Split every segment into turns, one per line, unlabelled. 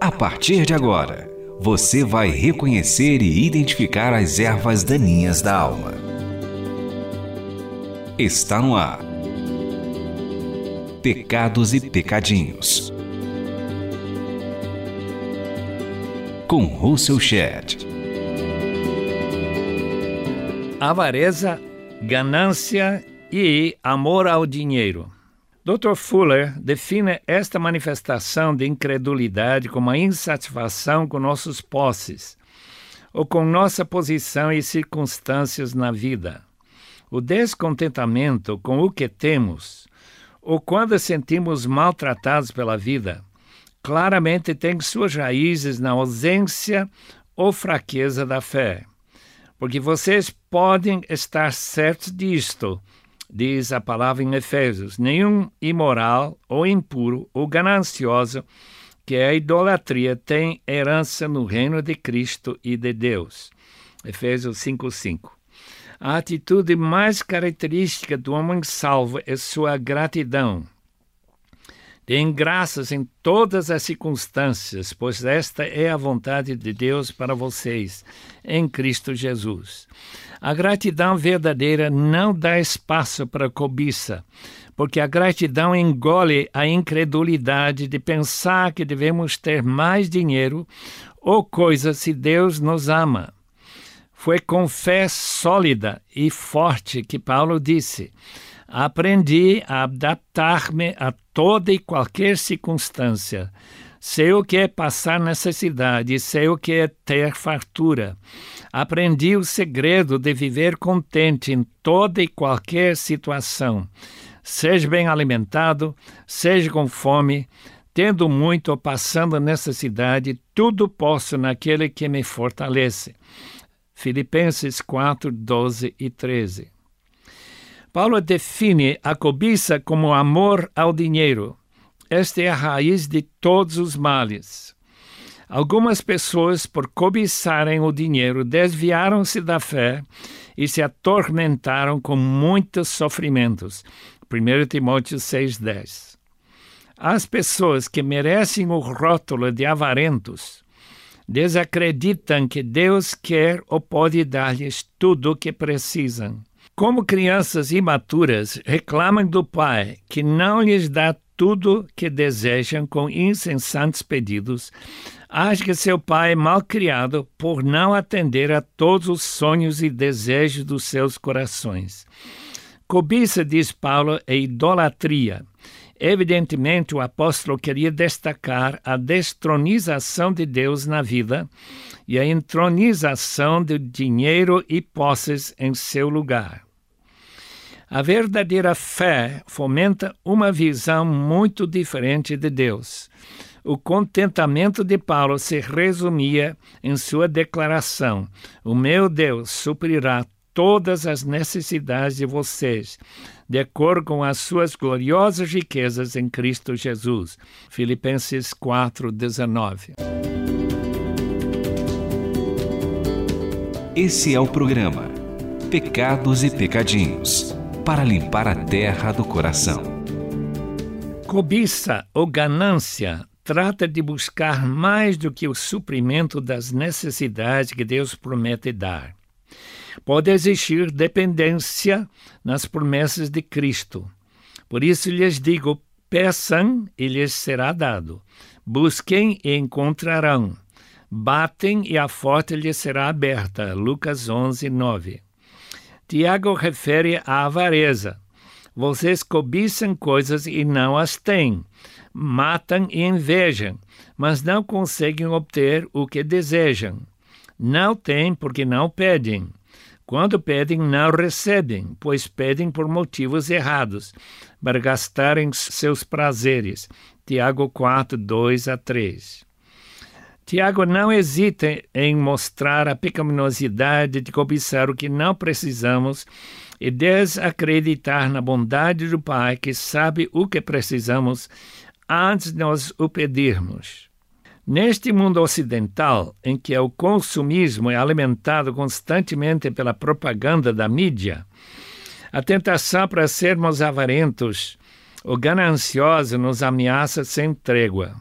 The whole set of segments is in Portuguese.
A partir de agora, você vai reconhecer e identificar as ervas daninhas da alma. Está no ar. Pecados e Pecadinhos. Com Russell Shedd.
Avareza, ganância e amor ao dinheiro. Dr. Fuller define esta manifestação de incredulidade como a insatisfação com nossos posses ou com nossa posição e circunstâncias na vida. O descontentamento com o que temos ou quando sentimos maltratados pela vida claramente tem suas raízes na ausência ou fraqueza da fé. Porque vocês podem estar certos disto diz a palavra em Efésios: nenhum imoral ou impuro ou ganancioso que é a idolatria tem herança no reino de Cristo e de Deus. Efésios 5:5. A atitude mais característica do homem salvo é sua gratidão. Deem graças em todas as circunstâncias, pois esta é a vontade de Deus para vocês, em Cristo Jesus. A gratidão verdadeira não dá espaço para cobiça, porque a gratidão engole a incredulidade de pensar que devemos ter mais dinheiro ou coisas se Deus nos ama. Foi com fé sólida e forte que Paulo disse: Aprendi a adaptar-me a toda e qualquer circunstância. Sei o que é passar necessidade, sei o que é ter fartura. Aprendi o segredo de viver contente em toda e qualquer situação. Seja bem alimentado, seja com fome, tendo muito ou passando necessidade, tudo posso naquele que me fortalece. Filipenses 4, 12 e 13. Paulo define a cobiça como amor ao dinheiro. Esta é a raiz de todos os males. Algumas pessoas, por cobiçarem o dinheiro, desviaram-se da fé e se atormentaram com muitos sofrimentos. 1 Timóteo 6,10. As pessoas que merecem o rótulo de avarentos desacreditam que Deus quer ou pode dar-lhes tudo o que precisam. Como crianças imaturas reclamam do pai que não lhes dá tudo que desejam com insensatos pedidos, acha que seu pai é mal criado por não atender a todos os sonhos e desejos dos seus corações. Cobiça, diz Paulo, é idolatria. Evidentemente, o apóstolo queria destacar a destronização de Deus na vida e a entronização do dinheiro e posses em seu lugar. A verdadeira fé fomenta uma visão muito diferente de Deus. O contentamento de Paulo se resumia em sua declaração: O meu Deus suprirá todas as necessidades de vocês, de acordo com as suas gloriosas riquezas em Cristo Jesus. Filipenses 4:19.
Esse é o programa Pecados e Pecadinhos para limpar a terra do coração.
Cobiça ou ganância trata de buscar mais do que o suprimento das necessidades que Deus promete dar. Pode existir dependência nas promessas de Cristo. Por isso lhes digo: peçam e lhes será dado. Busquem e encontrarão. Batem e a porta lhes será aberta. Lucas 11, 9. Tiago refere à avareza. Vocês cobiçam coisas e não as têm, matam e invejam, mas não conseguem obter o que desejam. Não têm porque não pedem. Quando pedem, não recebem, pois pedem por motivos errados, para gastarem seus prazeres. Tiago 4, 2 a 3. Tiago não hesita em mostrar a pecaminosidade de cobiçar o que não precisamos e desacreditar na bondade do Pai que sabe o que precisamos antes de nós o pedirmos. Neste mundo ocidental, em que o consumismo é alimentado constantemente pela propaganda da mídia, a tentação para sermos avarentos O ganancioso nos ameaça sem trégua.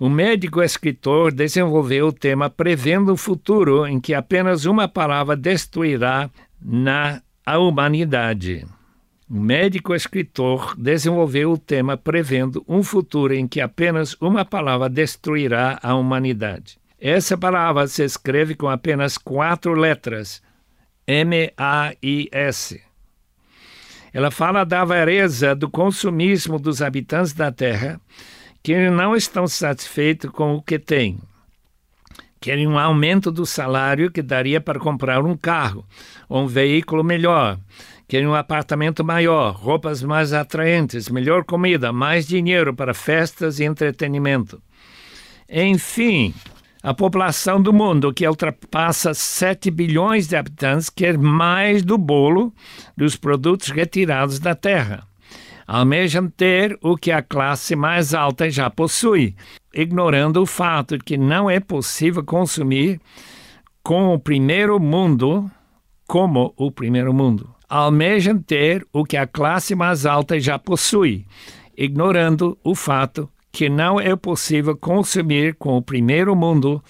O médico escritor desenvolveu o tema prevendo o futuro em que apenas uma palavra destruirá na a humanidade. Médico escritor desenvolveu o tema prevendo um futuro em que apenas uma palavra destruirá a humanidade. Essa palavra se escreve com apenas quatro letras: M-A-I-S. Ela fala da avareza do consumismo dos habitantes da terra, que não estão satisfeitos com o que têm. Querem um aumento do salário que daria para comprar um carro ou um veículo melhor. Querem um apartamento maior, roupas mais atraentes, melhor comida, mais dinheiro para festas e entretenimento. Enfim, a população do mundo, que ultrapassa 7 bilhões de habitantes, quer mais do bolo dos produtos retirados da terra. Almejam ter o que a classe mais alta já possui, ignorando o fato de que não é possível consumir com o primeiro mundo como o primeiro mundo. Almejam ter o que a classe mais alta já possui, ignorando o fato que não é possível consumir com o primeiro mundo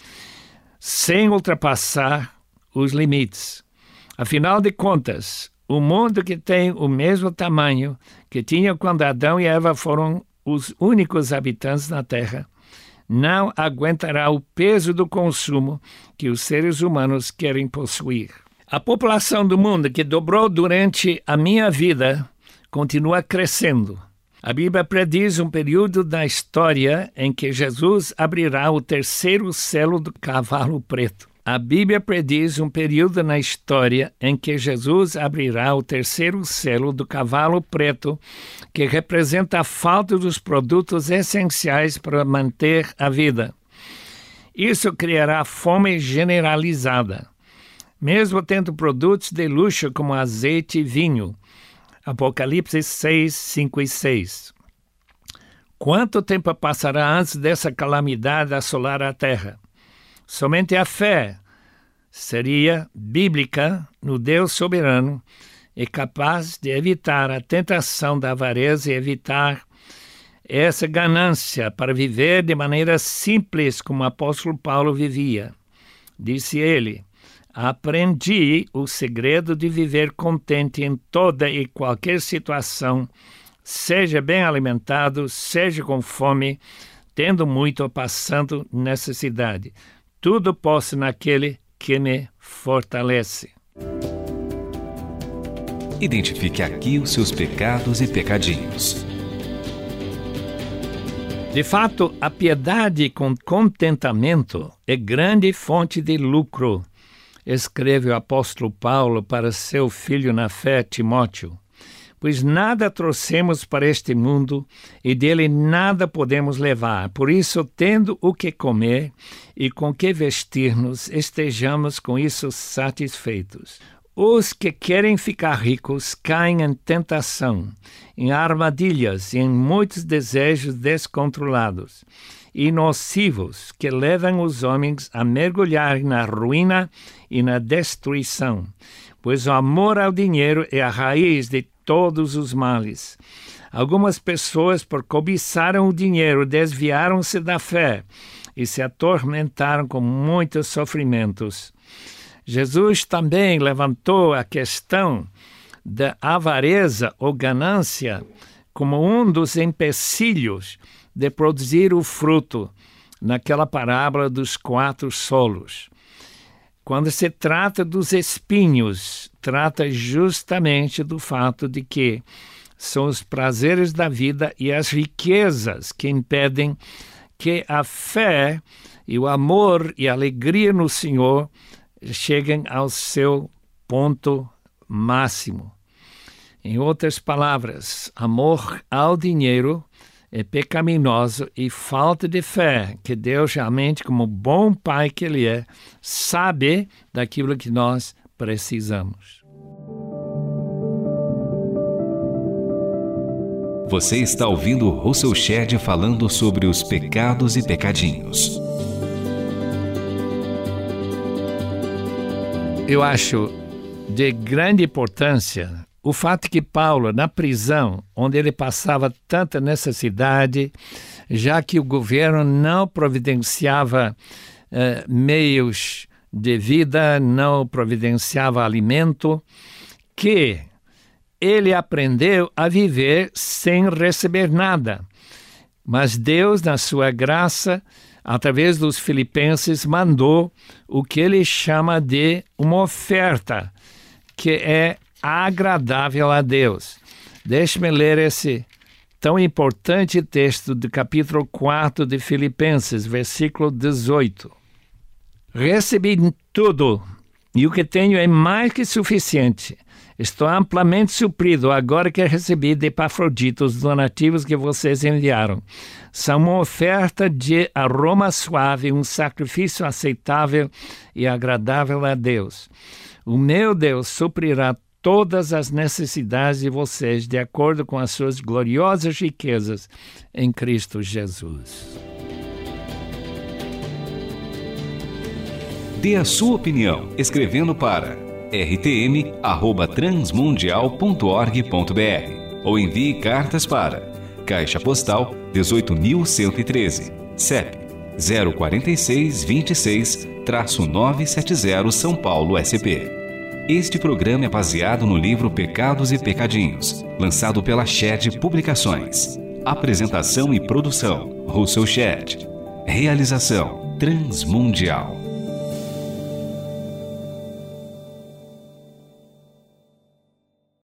sem ultrapassar os limites. Afinal de contas, o mundo que tem o mesmo tamanho que tinha quando Adão e Eva foram os únicos habitantes na Terra, não aguentará o peso do consumo que os seres humanos querem possuir. A população do mundo que dobrou durante a minha vida continua crescendo a Bíblia prediz um período da história em que Jesus abrirá o terceiro selo do cavalo preto. A Bíblia prediz um período na história em que Jesus abrirá o terceiro selo do cavalo preto, que representa a falta dos produtos essenciais para manter a vida. Isso criará fome generalizada. Mesmo tendo produtos de luxo como azeite e vinho, Apocalipse 6, 5 e 6. Quanto tempo passará antes dessa calamidade assolar a terra? Somente a fé seria bíblica no Deus soberano e capaz de evitar a tentação da avareza e evitar essa ganância para viver de maneira simples como o apóstolo Paulo vivia. Disse ele: Aprendi o segredo de viver contente em toda e qualquer situação, seja bem alimentado, seja com fome, tendo muito ou passando necessidade. Tudo posso naquele que me fortalece.
Identifique aqui os seus pecados e pecadinhos.
De fato, a piedade com contentamento é grande fonte de lucro escreve o apóstolo Paulo para seu filho na fé, Timóteo. Pois nada trouxemos para este mundo e dele nada podemos levar. Por isso, tendo o que comer e com que vestir-nos, estejamos com isso satisfeitos. Os que querem ficar ricos caem em tentação, em armadilhas e em muitos desejos descontrolados e nocivos que levam os homens a mergulhar na ruína e na destruição, pois o amor ao dinheiro é a raiz de todos os males. Algumas pessoas, por cobiçaram o dinheiro, desviaram-se da fé e se atormentaram com muitos sofrimentos. Jesus também levantou a questão da avareza ou ganância como um dos empecilhos de produzir o fruto naquela parábola dos quatro solos. Quando se trata dos espinhos, trata justamente do fato de que são os prazeres da vida e as riquezas que impedem que a fé e o amor e a alegria no Senhor cheguem ao seu ponto máximo. Em outras palavras, amor ao dinheiro é pecaminoso e falta de fé, que Deus realmente, como bom pai que Ele é, sabe daquilo que nós precisamos.
Você está ouvindo Russell Shedd falando sobre os pecados e pecadinhos.
Eu acho de grande importância o fato que Paulo, na prisão, onde ele passava tanta necessidade, já que o governo não providenciava eh, meios de vida, não providenciava alimento, que ele aprendeu a viver sem receber nada. Mas Deus, na sua graça, através dos filipenses, mandou o que ele chama de uma oferta, que é agradável a Deus. Deixe-me ler esse tão importante texto do capítulo 4 de Filipenses, versículo 18. Recebi tudo, e o que tenho é mais que suficiente. Estou amplamente suprido agora que recebi de Epafrodito os donativos que vocês enviaram. São uma oferta de aroma suave, um sacrifício aceitável e agradável a Deus. O meu Deus suprirá todas as necessidades de vocês de acordo com as suas gloriosas riquezas em Cristo Jesus.
Dê a sua opinião escrevendo para rtm@transmundial.org.br ou envie cartas para Caixa Postal 18113, CEP 046 26-970 São Paulo SP. Este programa é baseado no livro Pecados e Pecadinhos, lançado pela Shed Publicações. Apresentação e produção: Russell Shed. Realização: Transmundial.